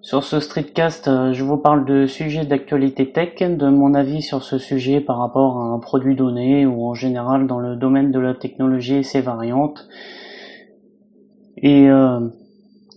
Sur ce streetcast, euh, je vous parle de sujets d'actualité tech, de mon avis sur ce sujet par rapport à un produit donné ou en général dans le domaine de la technologie et ses variantes. Et euh,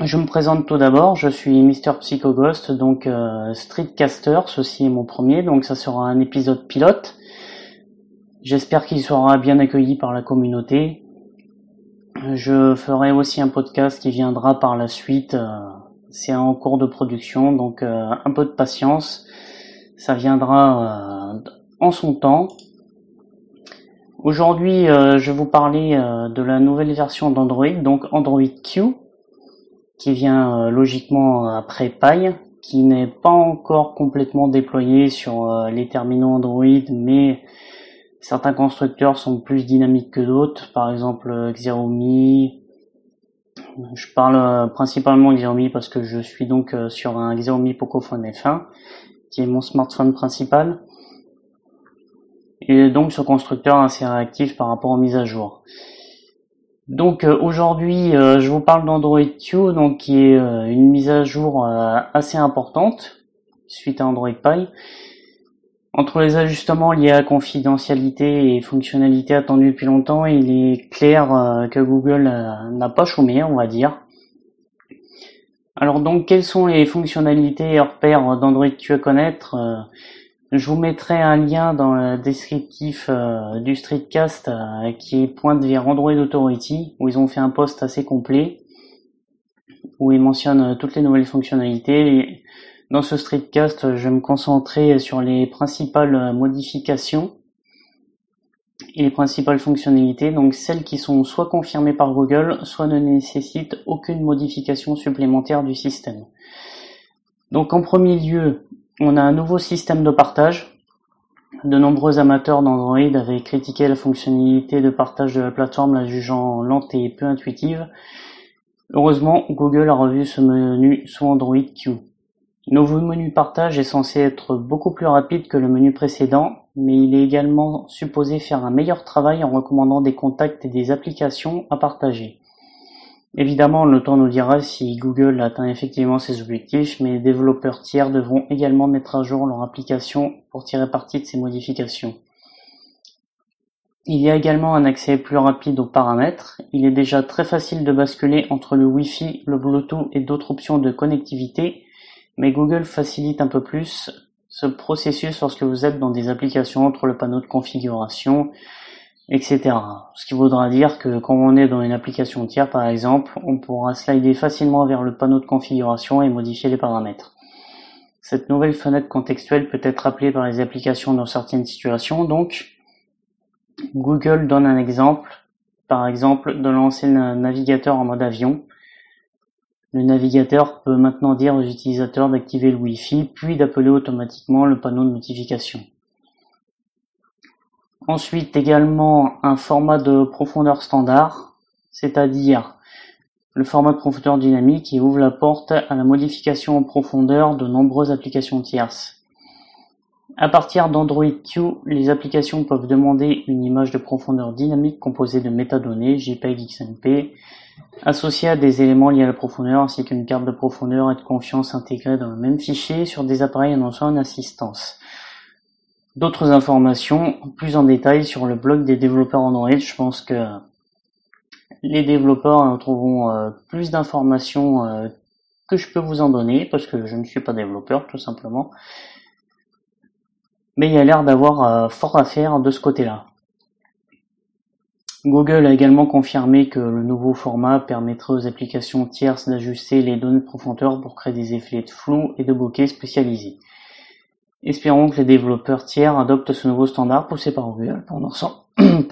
je me présente tout d'abord, je suis Mr. Psychoghost, donc euh, streetcaster, ceci est mon premier, donc ça sera un épisode pilote. J'espère qu'il sera bien accueilli par la communauté. Je ferai aussi un podcast qui viendra par la suite. Euh, c'est en cours de production, donc euh, un peu de patience. Ça viendra euh, en son temps. Aujourd'hui, je vais vous parler de la nouvelle version d'Android, donc Android Q, qui vient logiquement après Pie, qui n'est pas encore complètement déployé sur les terminaux Android, mais Certains constructeurs sont plus dynamiques que d'autres, par exemple euh, Xiaomi. Je parle euh, principalement Xiaomi parce que je suis donc euh, sur un Xiaomi Pocophone F1, qui est mon smartphone principal. Et donc ce constructeur est assez réactif par rapport aux mises à jour. Donc aujourd'hui, je vous parle d'Android Q, donc qui est une mise à jour assez importante suite à Android Pie. Entre les ajustements liés à confidentialité et fonctionnalités attendues depuis longtemps, il est clair euh, que Google euh, n'a pas chômé, on va dire. Alors donc, quelles sont les fonctionnalités et repères d'Android tu à connaître euh, Je vous mettrai un lien dans le descriptif du streetcast qui pointe vers Android Authority, où ils ont fait un post assez complet, où ils mentionnent toutes les nouvelles fonctionnalités. Dans ce streetcast, je vais me concentrer sur les principales modifications et les principales fonctionnalités, donc celles qui sont soit confirmées par Google, soit ne nécessitent aucune modification supplémentaire du système. Donc en premier lieu, on a un nouveau système de partage. De nombreux amateurs d'Android avaient critiqué la fonctionnalité de partage de la plateforme, la jugeant lente et peu intuitive. Heureusement, Google a revu ce menu sous Android Q. Nouveau menu partage est censé être beaucoup plus rapide que le menu précédent, mais il est également supposé faire un meilleur travail en recommandant des contacts et des applications à partager. Évidemment, le temps nous dira si Google atteint effectivement ses objectifs, mais les développeurs tiers devront également mettre à jour leur application pour tirer parti de ces modifications. Il y a également un accès plus rapide aux paramètres. Il est déjà très facile de basculer entre le Wi-Fi, le Bluetooth et d'autres options de connectivité mais Google facilite un peu plus ce processus lorsque vous êtes dans des applications entre le panneau de configuration, etc. Ce qui voudra dire que quand on est dans une application tiers par exemple, on pourra slider facilement vers le panneau de configuration et modifier les paramètres. Cette nouvelle fenêtre contextuelle peut être appelée par les applications dans certaines situations, donc Google donne un exemple, par exemple de lancer le navigateur en mode avion, le navigateur peut maintenant dire aux utilisateurs d'activer le Wi-Fi, puis d'appeler automatiquement le panneau de notification. Ensuite également un format de profondeur standard, c'est-à-dire le format de profondeur dynamique qui ouvre la porte à la modification en profondeur de nombreuses applications tierces. À partir d'Android Q, les applications peuvent demander une image de profondeur dynamique composée de métadonnées JPEG XMP associée à des éléments liés à la profondeur ainsi qu'une carte de profondeur et de confiance intégrée dans le même fichier sur des appareils annonçant une assistance. D'autres informations plus en détail sur le blog des développeurs Android, je pense que les développeurs trouveront euh, plus d'informations euh, que je peux vous en donner parce que je ne suis pas développeur tout simplement. Mais il a l'air d'avoir euh, fort à faire de ce côté-là. Google a également confirmé que le nouveau format permettrait aux applications tierces d'ajuster les données de profondeur pour créer des effets de flou et de bokeh spécialisés. Espérons que les développeurs tiers adoptent ce nouveau standard poussé par Google pour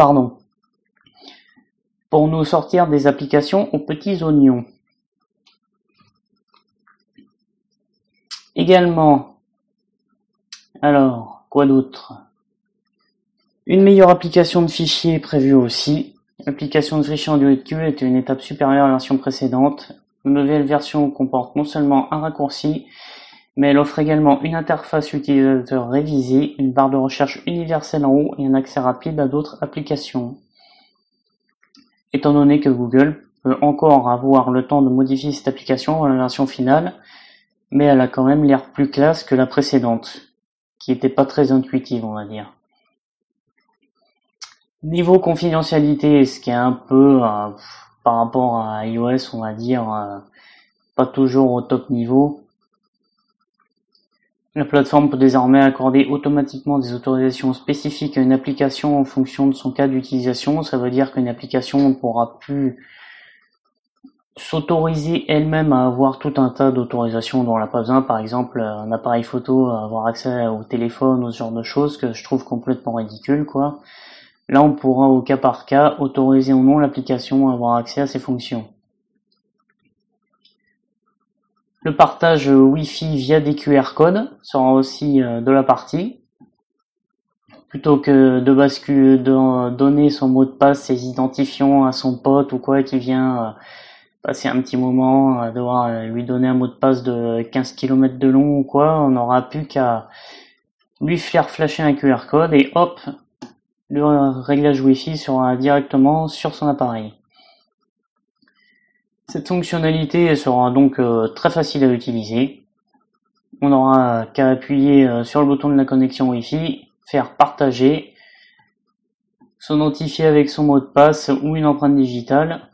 nous sortir des applications aux petits oignons. Également, alors, quoi d'autre? Une meilleure application de fichiers est prévue aussi. L'application de fichiers Android Q est une étape supérieure à la version précédente. La nouvelle version comporte non seulement un raccourci, mais elle offre également une interface utilisateur révisée, une barre de recherche universelle en haut et un accès rapide à d'autres applications. Étant donné que Google, peut encore avoir le temps de modifier cette application dans la version finale, mais elle a quand même l'air plus classe que la précédente, qui était pas très intuitive, on va dire. Niveau confidentialité, ce qui est un peu euh, par rapport à iOS, on va dire, euh, pas toujours au top niveau. La plateforme peut désormais accorder automatiquement des autorisations spécifiques à une application en fonction de son cas d'utilisation. Ça veut dire qu'une application pourra plus s'autoriser elle-même à avoir tout un tas d'autorisations dont elle n'a pas besoin, par exemple un appareil photo, avoir accès au téléphone, ou ce genre de choses que je trouve complètement ridicule, quoi. Là, on pourra au cas par cas autoriser ou non l'application à avoir accès à ces fonctions. Le partage Wi-Fi via des QR codes sera aussi euh, de la partie. Plutôt que de basculer, de donner son mot de passe, ses identifiants à son pote ou quoi qui vient euh, passer un petit moment, devoir euh, lui donner un mot de passe de 15 km de long ou quoi, on n'aura plus qu'à lui faire flasher un QR code et hop, le réglage Wi-Fi sera directement sur son appareil. Cette fonctionnalité sera donc euh, très facile à utiliser. On n'aura qu'à appuyer euh, sur le bouton de la connexion Wi-Fi, faire partager, se notifier avec son mot de passe ou une empreinte digitale.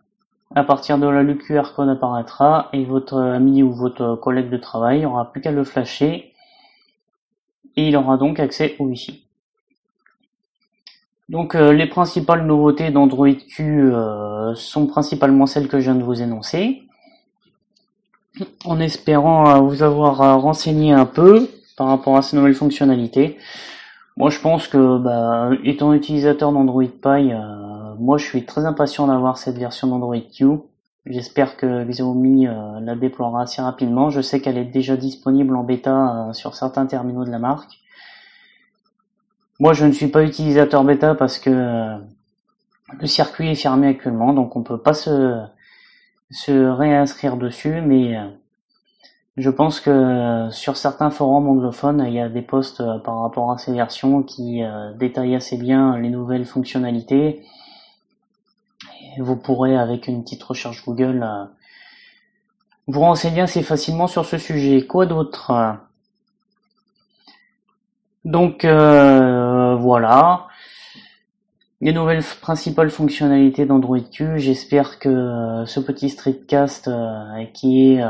À partir de le QR code apparaîtra et votre ami ou votre collègue de travail aura plus qu'à le flasher et il aura donc accès au Wi-Fi. Donc euh, les principales nouveautés d'Android Q euh, sont principalement celles que je viens de vous énoncer. En espérant euh, vous avoir renseigné un peu par rapport à ces nouvelles fonctionnalités. Moi je pense que bah, étant utilisateur d'Android Pie, moi je suis très impatient d'avoir cette version d'Android Q. J'espère que Xiaomi la déploiera assez rapidement. Je sais qu'elle est déjà disponible en bêta sur certains terminaux de la marque. Moi, je ne suis pas utilisateur bêta parce que euh, le circuit est fermé actuellement, donc on peut pas se, se réinscrire dessus, mais euh, je pense que euh, sur certains forums anglophones, il y a des posts par rapport à ces versions qui détaillent assez bien les nouvelles fonctionnalités. Vous pourrez, avec une petite recherche Google, vous renseigner assez facilement sur ce sujet. Quoi d'autre? Donc euh, voilà. Les nouvelles principales fonctionnalités d'Android Q. J'espère que euh, ce petit streetcast euh, qui est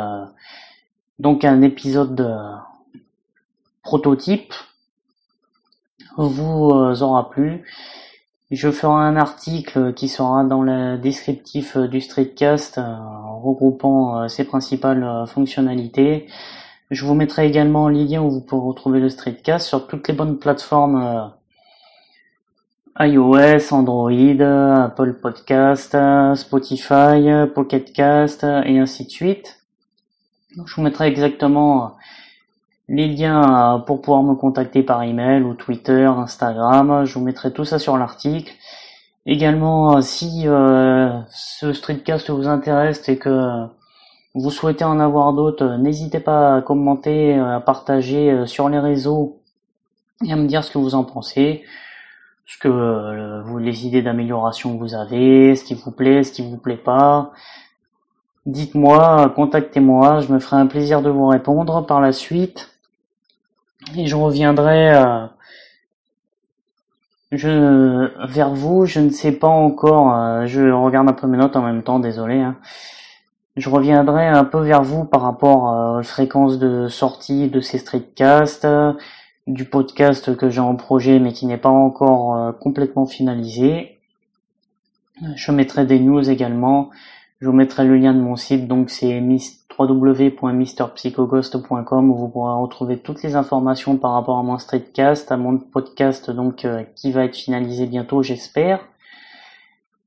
donc un épisode prototype vous aura plu. Je ferai un article qui sera dans le descriptif du streetcast regroupant ses principales fonctionnalités. Je vous mettrai également les liens où vous pourrez retrouver le Streetcast sur toutes les bonnes plateformes euh, iOS, Android, Apple Podcast, Spotify, Pocketcast et ainsi de suite. je vous mettrai exactement les liens euh, pour pouvoir me contacter par email ou Twitter, Instagram. Je vous mettrai tout ça sur l'article. Également, si euh, ce streetcast vous intéresse et que vous souhaitez en avoir d'autres, euh, n'hésitez pas à commenter, euh, à partager euh, sur les réseaux et à me dire ce que vous en pensez, ce que vous, les idées d'amélioration que vous avez, ce qui vous plaît, ce qui vous plaît pas. Dites-moi, contactez-moi, je me ferai un plaisir de vous répondre par la suite et je reviendrai je, vers vous. Je ne sais pas encore, je regarde un peu mes notes en même temps, désolé. Hein. Je reviendrai un peu vers vous par rapport à la fréquence de sortie de ces streetcasts, du podcast que j'ai en projet mais qui n'est pas encore euh, complètement finalisé. Je mettrai des news également. Je vous mettrai le lien de mon site, donc c'est www.mrpsychoghost.com où vous pourrez retrouver toutes les informations par rapport à mon streetcast, à mon podcast donc euh, qui va être finalisé bientôt j'espère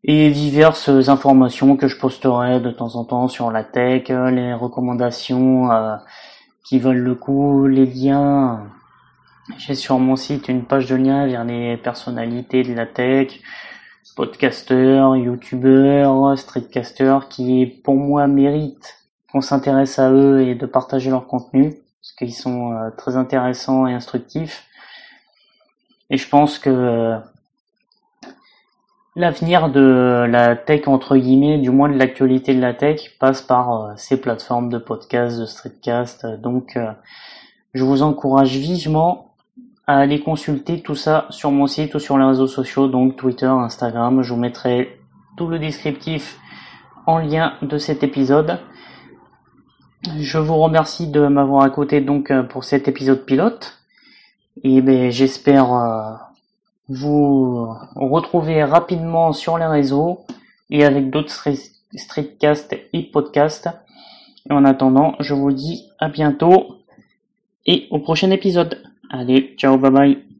et diverses informations que je posterai de temps en temps sur la tech, les recommandations euh, qui valent le coup, les liens. J'ai sur mon site une page de liens vers les personnalités de la tech, podcasters, youtubeurs, streetcasters qui pour moi méritent qu'on s'intéresse à eux et de partager leur contenu parce qu'ils sont euh, très intéressants et instructifs. Et je pense que L'avenir de la tech entre guillemets, du moins de l'actualité de la tech, passe par euh, ces plateformes de podcast, de streetcast. Donc, euh, je vous encourage vivement à aller consulter tout ça sur mon site ou sur les réseaux sociaux, donc Twitter, Instagram. Je vous mettrai tout le descriptif en lien de cet épisode. Je vous remercie de m'avoir écouté donc euh, pour cet épisode pilote. Et ben, j'espère vous retrouvez rapidement sur les réseaux et avec d'autres streetcasts et podcasts. Et en attendant, je vous dis à bientôt et au prochain épisode. Allez, ciao, bye bye.